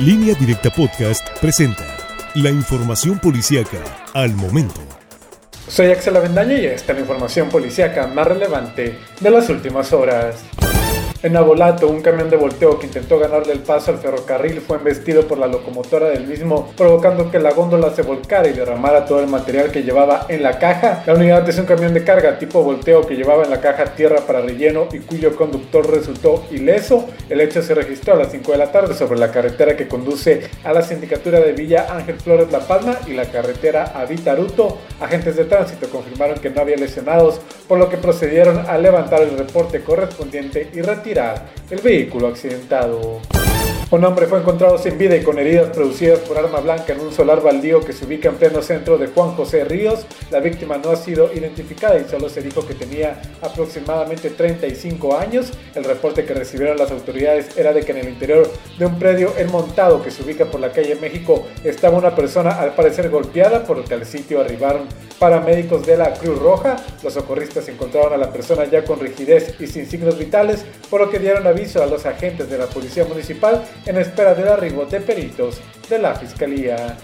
Línea Directa Podcast presenta la información policíaca al momento. Soy Axel Avendaño y esta es la información policíaca más relevante de las últimas horas. En Abolato, un camión de volteo que intentó ganarle el paso al ferrocarril fue embestido por la locomotora del mismo, provocando que la góndola se volcara y derramara todo el material que llevaba en la caja. La unidad es un camión de carga tipo volteo que llevaba en la caja tierra para relleno y cuyo conductor resultó ileso. El hecho se registró a las 5 de la tarde sobre la carretera que conduce a la sindicatura de Villa Ángel Flores La Palma y la carretera a Vitaruto. Agentes de tránsito confirmaron que no había lesionados, por lo que procedieron a levantar el reporte correspondiente y retirar el vehículo accidentado. Un hombre fue encontrado sin vida y con heridas producidas por arma blanca en un solar baldío que se ubica en pleno centro de Juan José Ríos. La víctima no ha sido identificada y solo se dijo que tenía aproximadamente 35 años. El reporte que recibieron las autoridades era de que en el interior de un predio enmontado que se ubica por la calle México estaba una persona al parecer golpeada, por lo que al sitio arribaron paramédicos de la Cruz Roja. Los socorristas encontraron a la persona ya con rigidez y sin signos vitales, por lo que dieron aviso a los agentes de la Policía Municipal en espera del arribo de peritos de la Fiscalía.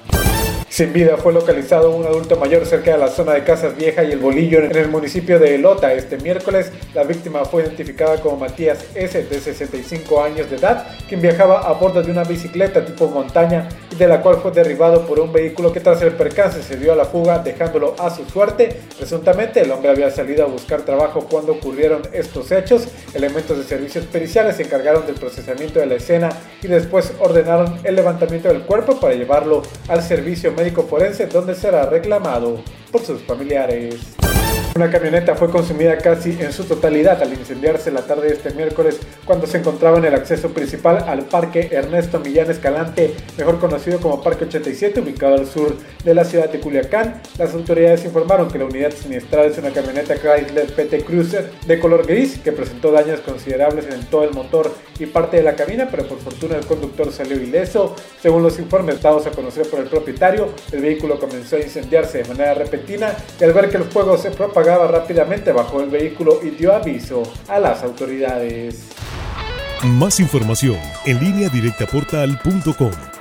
Sin vida fue localizado un adulto mayor cerca de la zona de Casas Vieja y el Bolillo en el municipio de Elota este miércoles. La víctima fue identificada como Matías S. de 65 años de edad, quien viajaba a bordo de una bicicleta tipo montaña de la cual fue derribado por un vehículo que tras el percance se dio a la fuga dejándolo a su suerte. Presuntamente el hombre había salido a buscar trabajo cuando ocurrieron estos hechos. Elementos de servicios periciales se encargaron del procesamiento de la escena y después ordenaron el levantamiento del cuerpo para llevarlo al servicio médico forense donde será reclamado por sus familiares. Una camioneta fue consumida casi en su totalidad al incendiarse la tarde de este miércoles cuando se encontraba en el acceso principal al Parque Ernesto Millán Escalante, mejor conocido como Parque 87, ubicado al sur de la ciudad de Culiacán. Las autoridades informaron que la unidad siniestrada es una camioneta Chrysler PT Cruiser de color gris que presentó daños considerables en todo el motor y parte de la cabina, pero por fortuna el conductor salió ileso. Según los informes dados a conocer por el propietario, el vehículo comenzó a incendiarse de manera repentina y al ver que el fuego se propagó rápidamente bajo el vehículo y dio aviso a las autoridades. Más información en línea directa portal.com